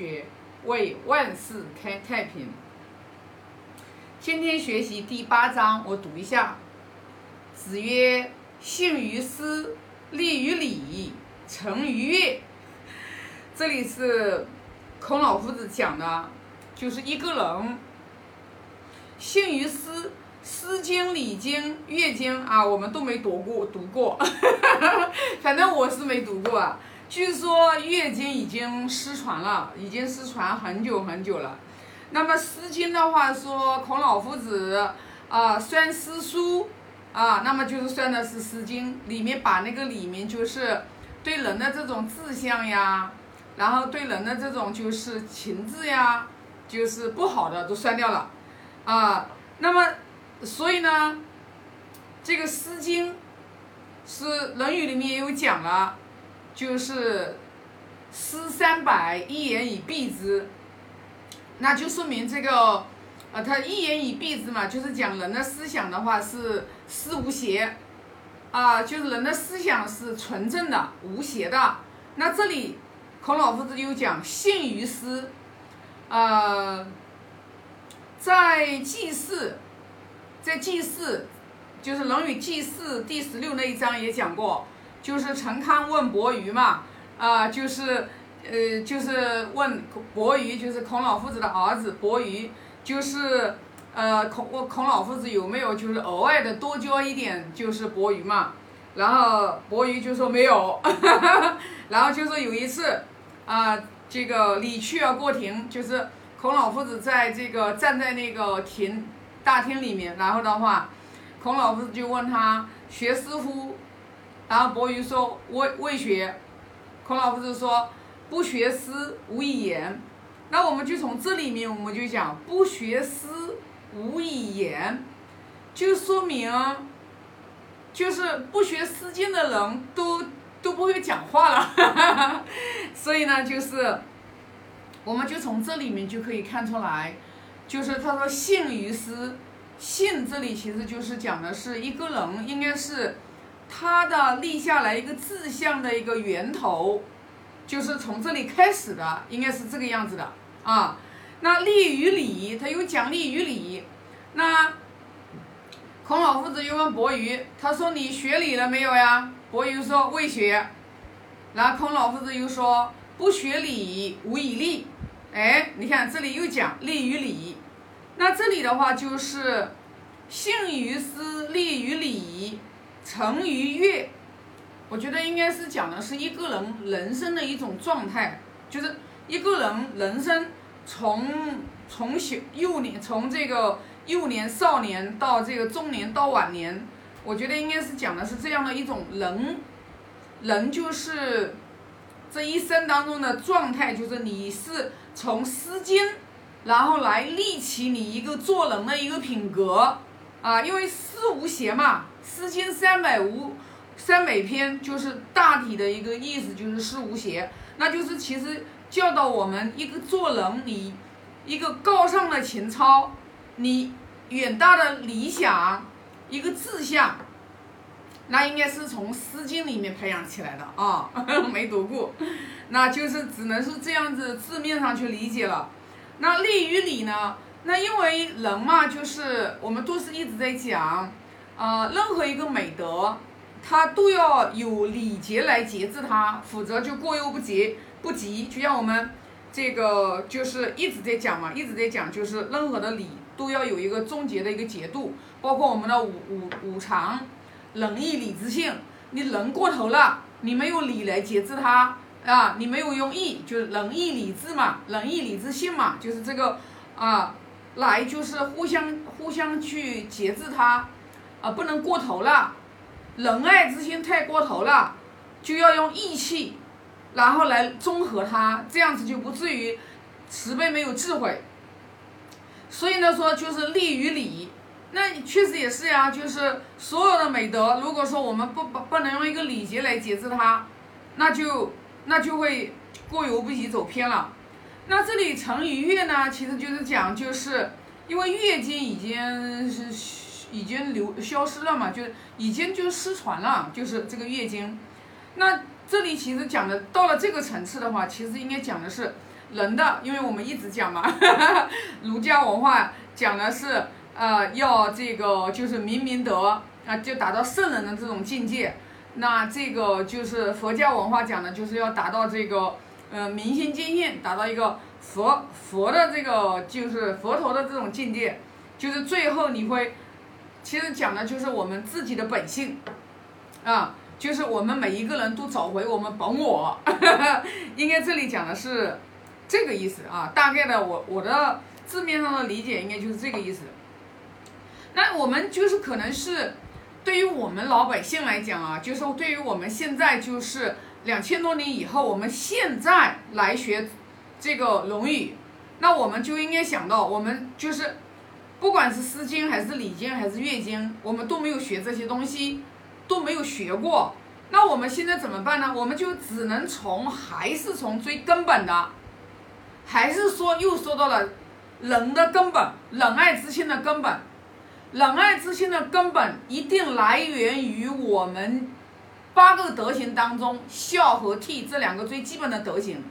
学为万事开太平。今天学习第八章，我读一下。子曰：“信于思，立于礼，成于乐。”这里是孔老夫子讲的，就是一个人信于思，《诗经》《礼经》《乐经》啊，我们都没读过，读过，反正我是没读过啊。据说《乐经》已经失传了，已经失传很久很久了。那么《诗经》的话说，孔老夫子啊算诗书啊，那么就是算的是《诗经》里面把那个里面就是对人的这种志向呀，然后对人的这种就是情志呀，就是不好的都删掉了啊。那么所以呢，这个《诗经》是《论语》里面也有讲了。就是诗三百，一言以蔽之，那就说明这个，呃，他一言以蔽之嘛，就是讲人的思想的话是思无邪，啊，就是人的思想是纯正的、无邪的。那这里孔老夫子又讲信于诗，呃，在祭祀，在祭祀，就是《论语祭祀》第十六那一章也讲过。就是陈康问伯鱼嘛，啊，就是，呃，就是问伯鱼，就是孔老夫子的儿子伯鱼，就是，呃，孔孔老夫子有没有就是额外的多教一点就是伯鱼嘛，然后伯鱼就说没有，然后就说有一次，啊，这个李去而过庭，就是孔老夫子在这个站在那个庭大厅里面，然后的话，孔老夫子就问他学师乎？然后伯鱼说未未学，孔老夫子说不学诗无以言。那我们就从这里面我们就讲不学诗无以言，就说明就是不学诗经的人都都不会讲话了。所以呢，就是我们就从这里面就可以看出来，就是他说信于诗，信这里其实就是讲的是一个人应该是。他的立下来一个志向的一个源头，就是从这里开始的，应该是这个样子的啊。那立于礼，他又讲立于礼。那孔老夫子又问伯鱼，他说你学礼了没有呀？伯鱼说未学。然后孔老夫子又说不学礼无以立。哎，你看这里又讲立于礼。那这里的话就是信于思，立于礼。成于乐，我觉得应该是讲的是一个人人生的一种状态，就是一个人人生从从小幼年，从这个幼年少年到这个中年到晚年，我觉得应该是讲的是这样的一种人，人就是这一生当中的状态，就是你是从诗经，然后来立起你一个做人的一个品格啊，因为思无邪嘛。诗经三百无三百篇，就是大体的一个意思，就是诗无邪，那就是其实教导我们一个做人，你一个高尚的情操，你远大的理想，一个志向，那应该是从诗经里面培养起来的啊，没读过，那就是只能是这样子字面上去理解了。那立于礼呢？那因为人嘛，就是我们都是一直在讲。呃，任何一个美德，它都要有礼节来节制它，否则就过犹不及。不及，就像我们这个就是一直在讲嘛，一直在讲，就是任何的礼都要有一个终结的一个节度，包括我们的五五五常，仁义礼智信，你仁过头了，你没有礼来节制它啊，你没有用义，就是仁义礼智嘛，仁义礼智信嘛，就是这个啊，来就是互相互相去节制它。啊，不能过头了，仁爱之心太过头了，就要用义气，然后来综合它，这样子就不至于慈悲没有智慧。所以呢，说就是利于礼，那确实也是呀，就是所有的美德，如果说我们不不不能用一个礼节来节制它，那就那就会过犹不及，走偏了。那这里成于乐呢，其实就是讲，就是因为乐经已经是。已经流消失了嘛，就已经就失传了，就是这个月经。那这里其实讲的到了这个层次的话，其实应该讲的是人的，因为我们一直讲嘛，儒家文化讲的是呃要这个就是明明德啊，就达到圣人的这种境界。那这个就是佛教文化讲的，就是要达到这个呃明心见性，达到一个佛佛的这个就是佛陀的这种境界，就是最后你会，其实讲的就是我们自己的本性，啊，就是我们每一个人都找回我们本我，应该这里讲的是这个意思啊，大概的我我的字面上的理解应该就是这个意思。那我们就是可能是。对于我们老百姓来讲啊，就是对于我们现在就是两千多年以后，我们现在来学这个《论语》，那我们就应该想到，我们就是不管是《诗经》还是《礼经》还是《乐经》，我们都没有学这些东西，都没有学过。那我们现在怎么办呢？我们就只能从还是从最根本的，还是说又说到了人的根本，仁爱之心的根本。仁爱之心的根本一定来源于我们八个德行当中孝和悌这两个最基本的德行，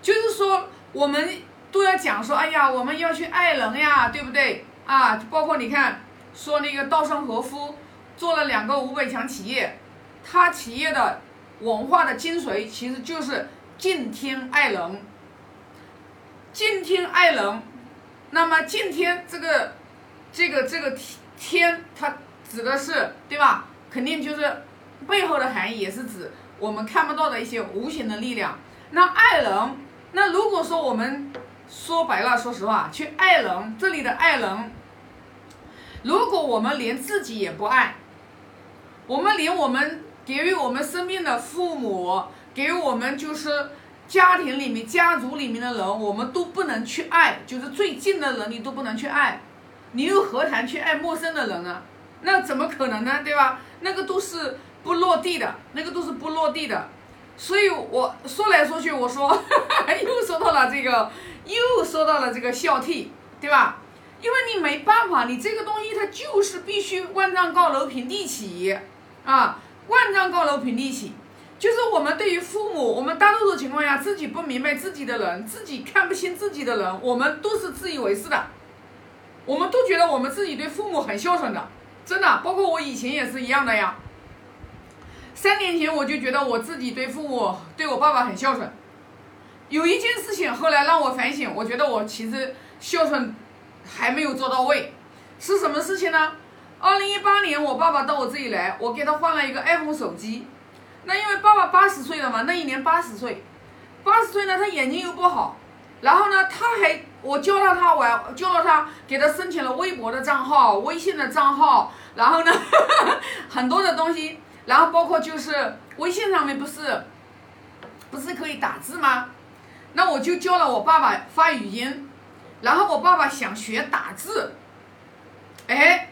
就是说我们都要讲说，哎呀，我们要去爱人呀，对不对啊？包括你看说那个稻盛和夫做了两个五百强企业，他企业的文化的精髓其实就是敬天爱人，敬天爱人，那么敬天这个。这个这个天，它指的是对吧？肯定就是背后的含义，也是指我们看不到的一些无形的力量。那爱人，那如果说我们说白了，说实话，去爱人，这里的爱人，如果我们连自己也不爱，我们连我们给予我们生命的父母，给予我们就是家庭里面、家族里面的人，我们都不能去爱，就是最近的人，你都不能去爱。你又何谈去爱陌生的人呢？那怎么可能呢？对吧？那个都是不落地的，那个都是不落地的。所以我说来说去，我说 又说到了这个，又说到了这个孝悌，对吧？因为你没办法，你这个东西它就是必须万丈高楼平地起啊！万丈高楼平地起，就是我们对于父母，我们大多数情况下自己不明白自己的人，自己看不清自己的人，我们都是自以为是的。我们都觉得我们自己对父母很孝顺的，真的，包括我以前也是一样的呀。三年前我就觉得我自己对父母，对我爸爸很孝顺。有一件事情后来让我反省，我觉得我其实孝顺还没有做到位。是什么事情呢？二零一八年我爸爸到我这里来，我给他换了一个 iPhone 手机。那因为爸爸八十岁了嘛，那一年八十岁，八十岁呢，他眼睛又不好，然后呢，他还。我教了他玩，教了他，给他申请了微博的账号、微信的账号，然后呢，很多的东西，然后包括就是微信上面不是，不是可以打字吗？那我就教了我爸爸发语音，然后我爸爸想学打字，哎，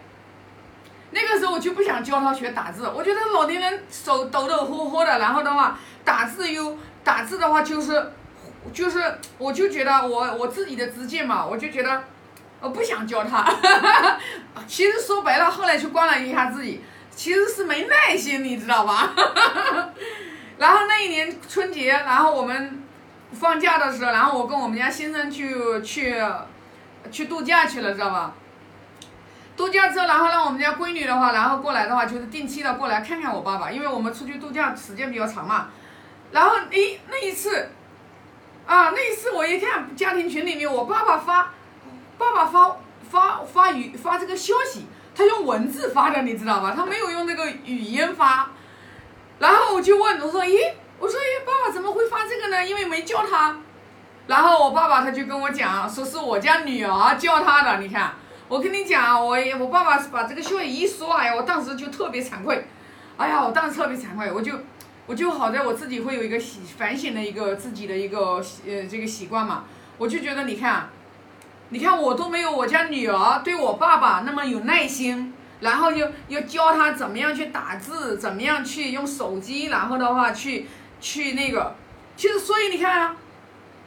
那个时候我就不想教他学打字，我觉得老年人手抖抖霍霍的，然后的话打字又打字的话就是。就是，我就觉得我我自己的直见嘛，我就觉得，我不想教他。其实说白了，后来去观了一下自己，其实是没耐心，你知道吧？然后那一年春节，然后我们放假的时候，然后我跟我们家先生去去去度假去了，知道吧？度假之后，然后让我们家闺女的话，然后过来的话，就是定期的过来看看我爸爸，因为我们出去度假时间比较长嘛。然后，诶，那一次。啊，那一次我一看家庭群里面，我爸爸发，爸爸发发发语发这个消息，他用文字发的，你知道吧？他没有用那个语音发。然后我就问，我说，咦，我说，哎，爸爸怎么会发这个呢？因为没叫他。然后我爸爸他就跟我讲，说是我家女儿叫他的。你看，我跟你讲，我我爸爸把这个消息一说，哎呀，我当时就特别惭愧，哎呀，我当时特别惭愧，我就。我就好在我自己会有一个反省的一个自己的一个呃这个习惯嘛，我就觉得你看，你看我都没有我家女儿对我爸爸那么有耐心，然后又又教他怎么样去打字，怎么样去用手机，然后的话去去那个，其实所以你看啊，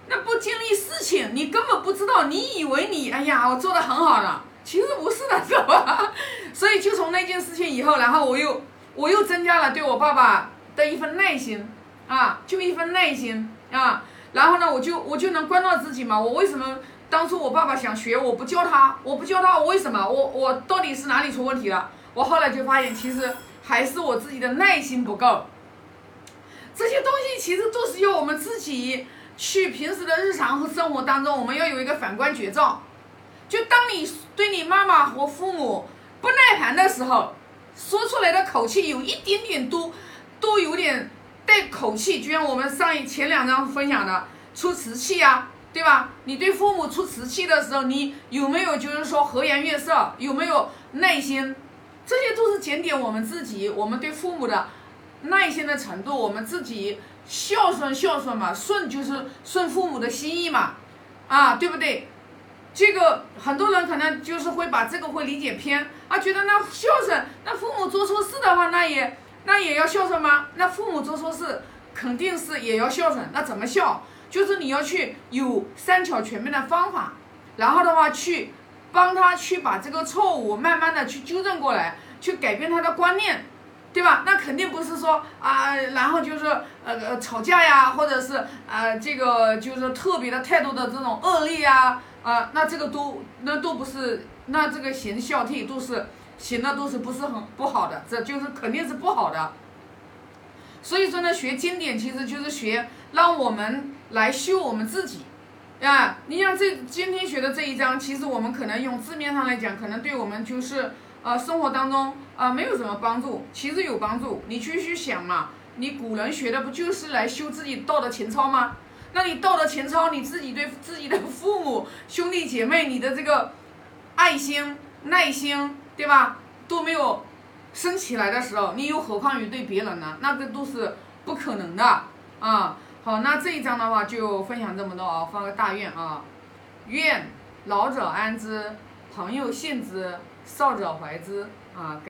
那不经历事情，你根本不知道，你以为你哎呀我做的很好了，其实不是的，知道吧？所以就从那件事情以后，然后我又我又增加了对我爸爸。的一份耐心啊，就一份耐心啊，然后呢，我就我就能关照自己嘛。我为什么当初我爸爸想学，我不教他，我不教他，我为什么？我我到底是哪里出问题了？我后来就发现，其实还是我自己的耐心不够。这些东西其实都是要我们自己去平时的日常和生活当中，我们要有一个反观觉照。就当你对你妈妈和父母不耐烦的时候，说出来的口气有一点点多都有点带口气，就像我们上一前两章分享的出瓷器呀，对吧？你对父母出瓷器的时候，你有没有就是说和颜悦色，有没有耐心？这些都是检点我们自己，我们对父母的耐心的程度，我们自己孝顺孝顺嘛，顺就是顺父母的心意嘛，啊，对不对？这个很多人可能就是会把这个会理解偏啊，觉得那孝顺，那父母做错事的话，那也那也要孝顺吗？那父母做错事肯定是也要孝顺，那怎么孝？就是你要去有三巧全面的方法，然后的话去帮他去把这个错误慢慢的去纠正过来，去改变他的观念，对吧？那肯定不是说啊，然后就是呃呃吵架呀，或者是啊这个就是特别的态度的这种恶劣呀。啊，那这个都那都不是，那这个行孝悌都是行的都是不是很不好的，这就是肯定是不好的。所以说呢，学经典其实就是学让我们来修我们自己，啊，你像这今天学的这一章，其实我们可能用字面上来讲，可能对我们就是呃生活当中啊没有什么帮助，其实有帮助。你去去想嘛，你古人学的不就是来修自己道德情操吗？那你道德情操，你自己对自己的父母、兄弟姐妹，你的这个爱心、耐心，对吧，都没有升起来的时候，你又何况于对别人呢？那个都是不可能的啊！好，那这一章的话就分享这么多啊，发个大愿啊，愿老者安之，朋友信之，少者怀之啊。